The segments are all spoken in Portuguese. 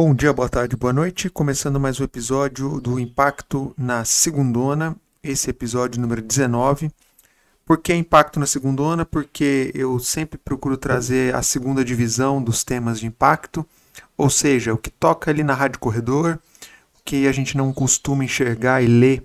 Bom dia, boa tarde, boa noite. Começando mais um episódio do Impacto na Segundona, esse episódio número 19. Por que Impacto na Segundona? Porque eu sempre procuro trazer a segunda divisão dos temas de impacto, ou seja, o que toca ali na Rádio Corredor, o que a gente não costuma enxergar e ler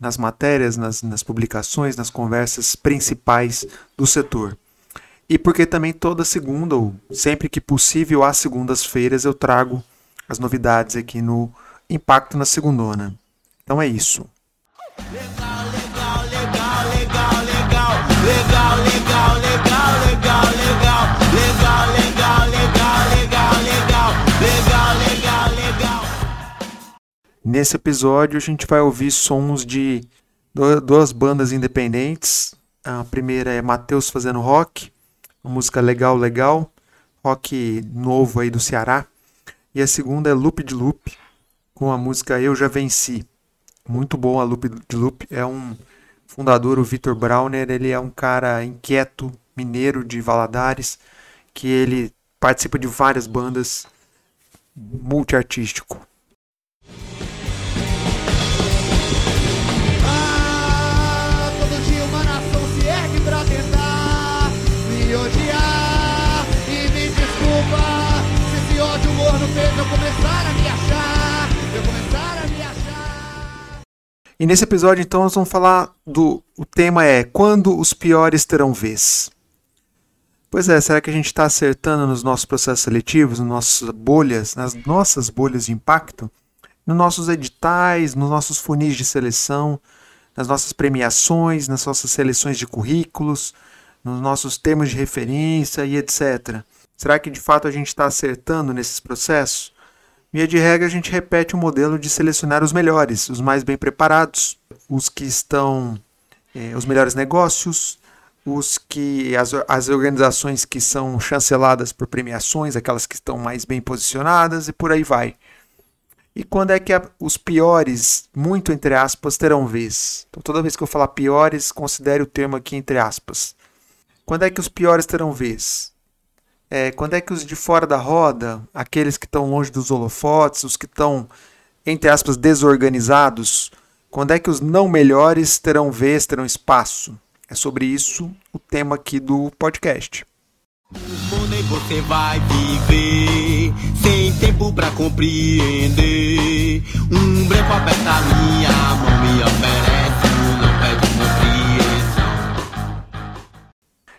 nas matérias, nas, nas publicações, nas conversas principais do setor. E porque também toda segunda, ou sempre que possível, às segundas-feiras, eu trago as novidades aqui no Impacto na Segundona. Então é isso. Legal, legal, legal, legal, legal, legal, legal, legal, legal, legal, legal, legal, legal, legal, legal, legal, legal, legal. Nesse episódio a gente vai ouvir sons de duas bandas independentes. A primeira é Matheus fazendo rock, uma música legal, legal, rock novo aí do Ceará. E a segunda é Loop de Loop, com a música Eu Já Venci. Muito bom a Loop de Loop. É um fundador, o Vitor Brauner, ele é um cara inquieto, mineiro de Valadares, que ele participa de várias bandas multiartístico. E nesse episódio então nós vamos falar do o tema é quando os piores terão vez. Pois é, será que a gente está acertando nos nossos processos seletivos, nas nossas bolhas, nas nossas bolhas de impacto, nos nossos editais, nos nossos funis de seleção, nas nossas premiações, nas nossas seleções de currículos, nos nossos termos de referência e etc. Será que de fato a gente está acertando nesses processos? Via de regra, a gente repete o modelo de selecionar os melhores, os mais bem preparados, os que estão, é, os melhores negócios, os que as, as organizações que são chanceladas por premiações, aquelas que estão mais bem posicionadas e por aí vai. E quando é que a, os piores, muito entre aspas, terão vez? Então, toda vez que eu falar piores, considere o termo aqui entre aspas. Quando é que os piores terão vez? É, quando é que os de fora da roda, aqueles que estão longe dos holofotes, os que estão, entre aspas, desorganizados, quando é que os não melhores terão vez, terão espaço? É sobre isso o tema aqui do podcast. você vai viver sem tempo para compreender. Um branco aperta minha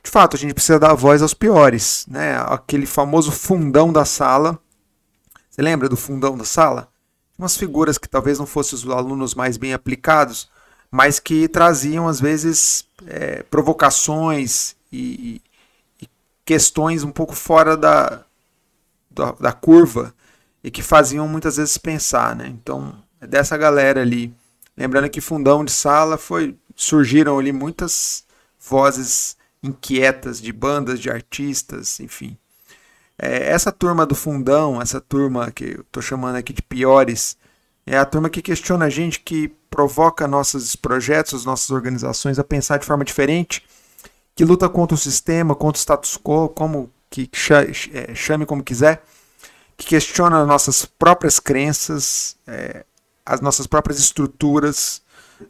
de fato, a gente precisa dar voz aos piores, né? Aquele famoso fundão da sala. Você lembra do fundão da sala? Umas figuras que talvez não fossem os alunos mais bem aplicados, mas que traziam às vezes é, provocações e, e, questões um pouco fora da, da, da, curva e que faziam muitas vezes pensar, né? Então, é dessa galera ali. Lembrando que fundão de sala foi surgiram ali muitas vozes inquietas de bandas, de artistas, enfim. É, essa turma do fundão, essa turma que eu estou chamando aqui de piores, é a turma que questiona a gente, que provoca nossos projetos, nossas organizações a pensar de forma diferente, que luta contra o sistema, contra o status quo, como que é, chame como quiser, que questiona nossas próprias crenças, é, as nossas próprias estruturas,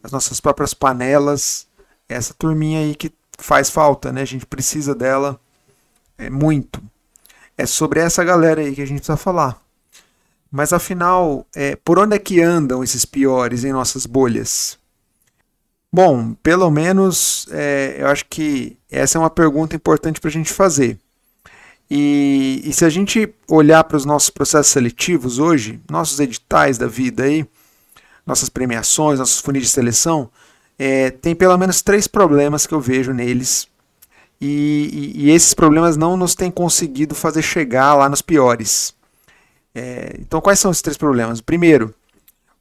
as nossas próprias panelas. Essa turminha aí que faz falta, né? A gente precisa dela é, muito. É sobre essa galera aí que a gente precisa falar. Mas afinal, é, por onde é que andam esses piores em nossas bolhas? Bom, pelo menos é, eu acho que essa é uma pergunta importante para a gente fazer. E, e, se a gente olhar para os nossos processos seletivos hoje, nossos editais da vida aí, nossas premiações, nossos funis de seleção, é, tem pelo menos três problemas que eu vejo neles. E, e, e, esses problemas não nos têm conseguido fazer chegar lá nos piores. É, então, quais são esses três problemas? Primeiro,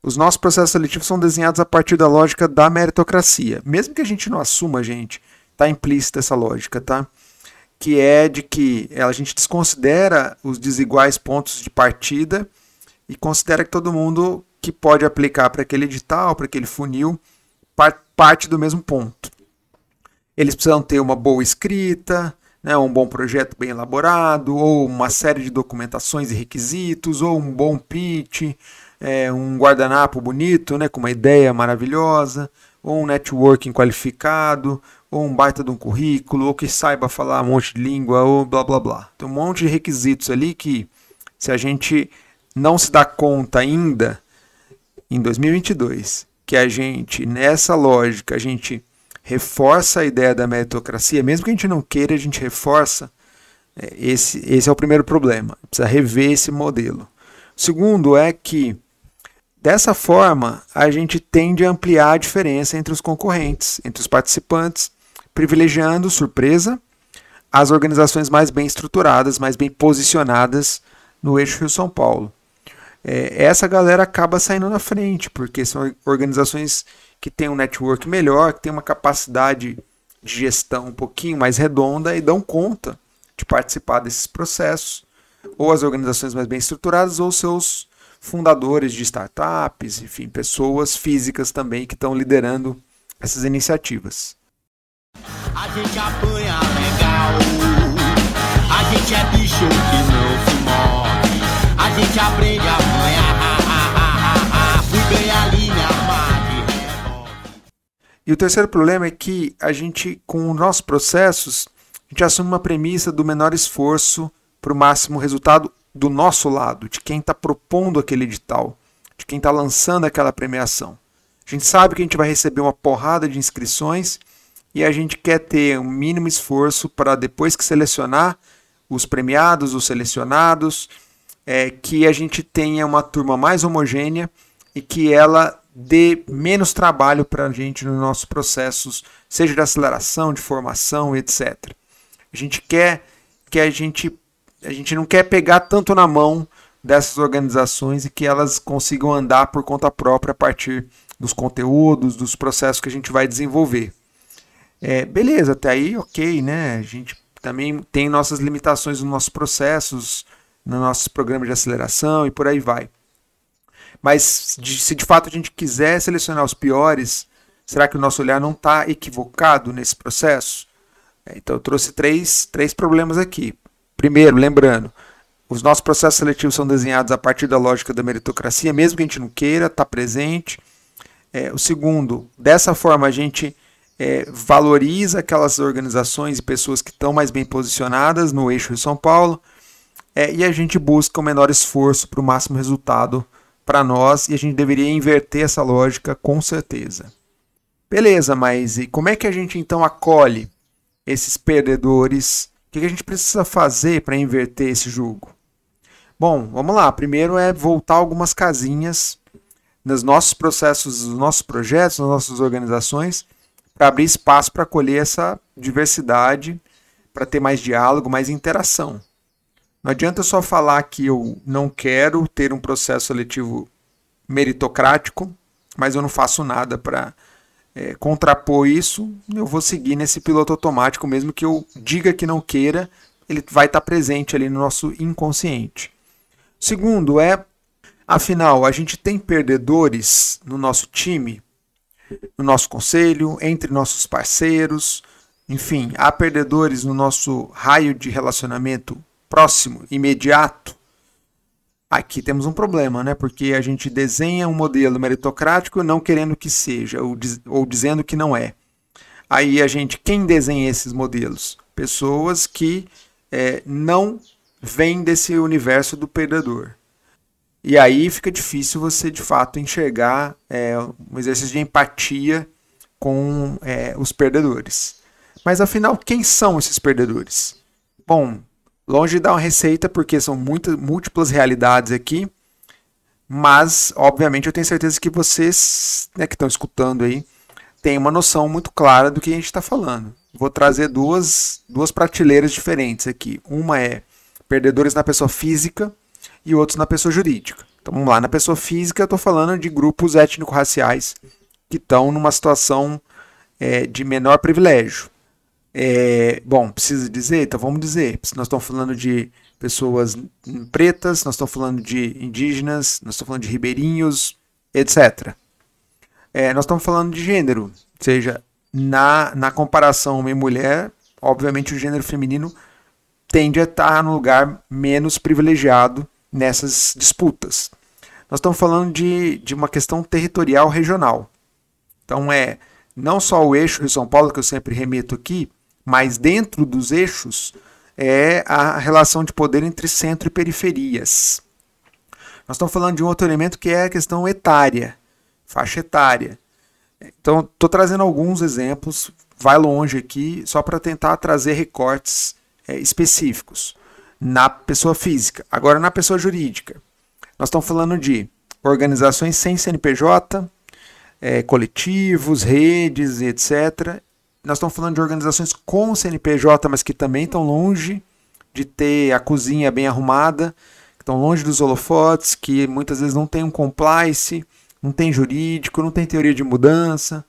os nossos processos seletivos são desenhados a partir da lógica da meritocracia. Mesmo que a gente não assuma, gente, está implícita essa lógica, tá? Que é de que a gente desconsidera os desiguais pontos de partida e considera que todo mundo que pode aplicar para aquele edital, para aquele funil, parte do mesmo ponto. Eles precisam ter uma boa escrita, né, um bom projeto bem elaborado, ou uma série de documentações e requisitos, ou um bom pitch, é, um guardanapo bonito, né, com uma ideia maravilhosa, ou um networking qualificado, ou um baita de um currículo, ou que saiba falar um monte de língua, ou blá blá blá. Tem um monte de requisitos ali que, se a gente não se dá conta ainda, em 2022, que a gente, nessa lógica, a gente reforça a ideia da meritocracia, mesmo que a gente não queira, a gente reforça. É, esse, esse é o primeiro problema. Precisa rever esse modelo. O segundo é que, dessa forma, a gente tende a ampliar a diferença entre os concorrentes, entre os participantes, privilegiando, surpresa, as organizações mais bem estruturadas, mais bem posicionadas no eixo Rio-São Paulo. É, essa galera acaba saindo na frente, porque são organizações que têm um network melhor, que têm uma capacidade de gestão um pouquinho mais redonda e dão conta de participar desses processos, ou as organizações mais bem estruturadas, ou seus fundadores de startups, enfim, pessoas físicas também que estão liderando essas iniciativas. A gente apanha legal, a gente é bicho que não se move, a gente aprende a apanhar, fui ganhar linha, e o terceiro problema é que a gente, com os nossos processos, a gente assume uma premissa do menor esforço para o máximo resultado do nosso lado, de quem está propondo aquele edital, de quem está lançando aquela premiação. A gente sabe que a gente vai receber uma porrada de inscrições e a gente quer ter um mínimo esforço para, depois que selecionar os premiados, os selecionados, é, que a gente tenha uma turma mais homogênea e que ela dê menos trabalho para a gente nos nossos processos, seja de aceleração, de formação, etc. A gente quer que a gente a gente não quer pegar tanto na mão dessas organizações e que elas consigam andar por conta própria a partir dos conteúdos, dos processos que a gente vai desenvolver. É, beleza, até aí ok, né? A gente também tem nossas limitações nos nossos processos, nos nossos programas de aceleração e por aí vai. Mas se de fato a gente quiser selecionar os piores, será que o nosso olhar não está equivocado nesse processo? É, então eu trouxe três, três problemas aqui. Primeiro, lembrando, os nossos processos seletivos são desenhados a partir da lógica da meritocracia, mesmo que a gente não queira, está presente. É, o segundo, dessa forma a gente é, valoriza aquelas organizações e pessoas que estão mais bem posicionadas no eixo de São Paulo é, e a gente busca o menor esforço para o máximo resultado para nós e a gente deveria inverter essa lógica com certeza. Beleza, mas e como é que a gente então acolhe esses perdedores? O que a gente precisa fazer para inverter esse jogo? Bom, vamos lá. Primeiro é voltar algumas casinhas nos nossos processos, nos nossos projetos, nas nossas organizações, para abrir espaço para acolher essa diversidade, para ter mais diálogo, mais interação. Não adianta só falar que eu não quero ter um processo seletivo meritocrático, mas eu não faço nada para é, contrapor isso. Eu vou seguir nesse piloto automático, mesmo que eu diga que não queira, ele vai estar presente ali no nosso inconsciente. Segundo é, afinal, a gente tem perdedores no nosso time, no nosso conselho, entre nossos parceiros, enfim, há perdedores no nosso raio de relacionamento próximo, imediato, aqui temos um problema, né? Porque a gente desenha um modelo meritocrático não querendo que seja, ou, diz, ou dizendo que não é. Aí a gente, quem desenha esses modelos? Pessoas que é, não vêm desse universo do perdedor. E aí fica difícil você de fato enxergar é, um exercício de empatia com é, os perdedores. Mas afinal, quem são esses perdedores? Bom, Longe de dar uma receita, porque são muitas, múltiplas realidades aqui. Mas, obviamente, eu tenho certeza que vocês né, que estão escutando aí têm uma noção muito clara do que a gente está falando. Vou trazer duas, duas prateleiras diferentes aqui. Uma é perdedores na pessoa física e outros na pessoa jurídica. Então vamos lá, na pessoa física eu estou falando de grupos étnico-raciais que estão numa situação é, de menor privilégio. É, bom, precisa dizer? Então vamos dizer. Nós estamos falando de pessoas pretas, nós estamos falando de indígenas, nós estamos falando de ribeirinhos, etc. É, nós estamos falando de gênero, ou seja, na, na comparação homem-mulher, obviamente o gênero feminino tende a estar no lugar menos privilegiado nessas disputas. Nós estamos falando de, de uma questão territorial regional. Então é não só o eixo Rio São Paulo que eu sempre remito aqui, mas dentro dos eixos é a relação de poder entre centro e periferias. Nós estamos falando de um outro elemento que é a questão etária, faixa etária. Então, estou trazendo alguns exemplos, vai longe aqui, só para tentar trazer recortes é, específicos na pessoa física. Agora, na pessoa jurídica, nós estamos falando de organizações sem CNPJ, é, coletivos, redes, etc. Nós estamos falando de organizações com CNPJ, mas que também estão longe de ter a cozinha bem arrumada, que estão longe dos holofotes, que muitas vezes não tem um compliance, não tem jurídico, não tem teoria de mudança,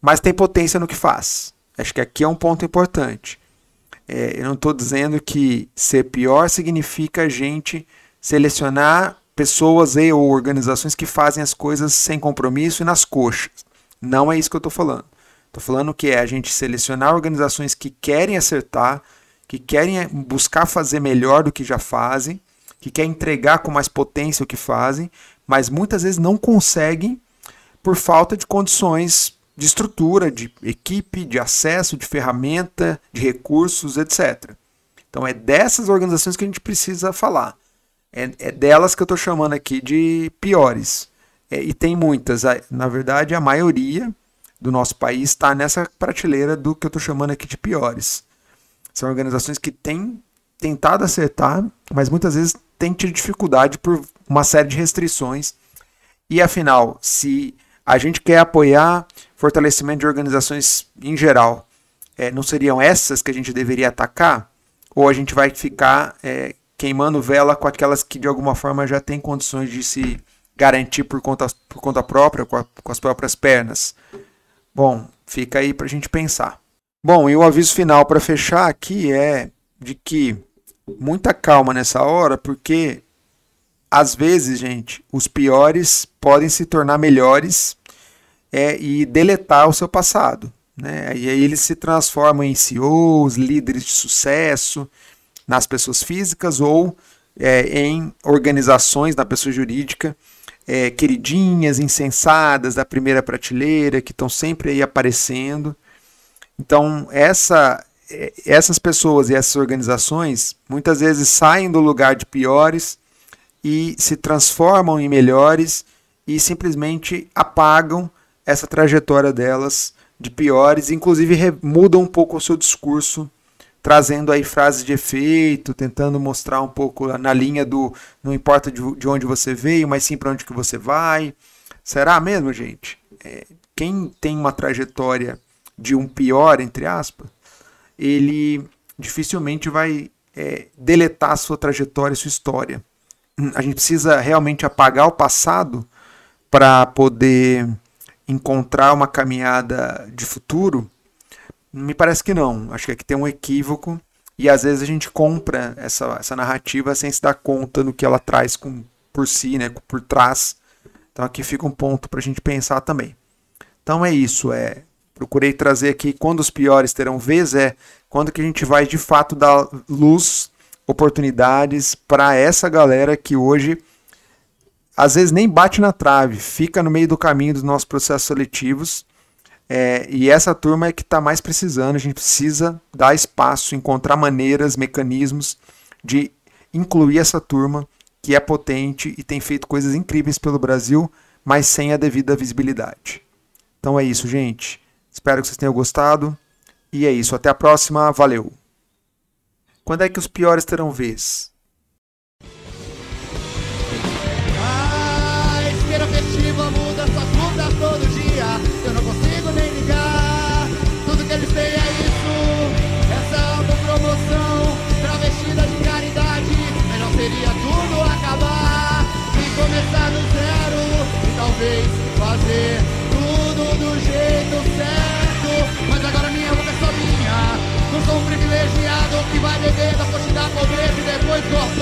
mas tem potência no que faz. Acho que aqui é um ponto importante. É, eu não estou dizendo que ser pior significa a gente selecionar pessoas e ou organizações que fazem as coisas sem compromisso e nas coxas. Não é isso que eu estou falando. Estou falando que é a gente selecionar organizações que querem acertar, que querem buscar fazer melhor do que já fazem, que querem entregar com mais potência o que fazem, mas muitas vezes não conseguem por falta de condições de estrutura, de equipe, de acesso, de ferramenta, de recursos, etc. Então é dessas organizações que a gente precisa falar. É, é delas que eu estou chamando aqui de piores. É, e tem muitas. Na verdade, a maioria do nosso país está nessa prateleira do que eu estou chamando aqui de piores. São organizações que têm tentado acertar, mas muitas vezes têm tido dificuldade por uma série de restrições. E afinal, se a gente quer apoiar fortalecimento de organizações em geral, é, não seriam essas que a gente deveria atacar? Ou a gente vai ficar é, queimando vela com aquelas que de alguma forma já têm condições de se garantir por conta, por conta própria, com, a, com as próprias pernas? Bom, fica aí para a gente pensar. Bom, e o aviso final para fechar aqui é de que muita calma nessa hora, porque às vezes, gente, os piores podem se tornar melhores é, e deletar o seu passado. Né? E aí eles se transformam em CEOs, líderes de sucesso nas pessoas físicas ou é, em organizações na pessoa jurídica é, queridinhas, insensadas da primeira prateleira, que estão sempre aí aparecendo. Então, essa, é, essas pessoas e essas organizações muitas vezes saem do lugar de piores e se transformam em melhores e simplesmente apagam essa trajetória delas de piores, inclusive mudam um pouco o seu discurso trazendo aí frases de efeito, tentando mostrar um pouco na linha do não importa de, de onde você veio, mas sim para onde que você vai. Será mesmo, gente? É, quem tem uma trajetória de um pior, entre aspas, ele dificilmente vai é, deletar sua trajetória, sua história. A gente precisa realmente apagar o passado para poder encontrar uma caminhada de futuro me parece que não. Acho que aqui tem um equívoco e às vezes a gente compra essa, essa narrativa sem se dar conta do que ela traz com, por si, né, por trás. Então aqui fica um ponto para a gente pensar também. Então é isso. É, procurei trazer aqui quando os piores terão vez, é quando que a gente vai de fato dar luz, oportunidades para essa galera que hoje às vezes nem bate na trave, fica no meio do caminho dos nossos processos seletivos é, e essa turma é que está mais precisando. A gente precisa dar espaço, encontrar maneiras, mecanismos de incluir essa turma que é potente e tem feito coisas incríveis pelo Brasil, mas sem a devida visibilidade. Então é isso, gente. Espero que vocês tenham gostado. E é isso. Até a próxima. Valeu. Quando é que os piores terão vez? Que vai beber da da pobreza e depois gorfar.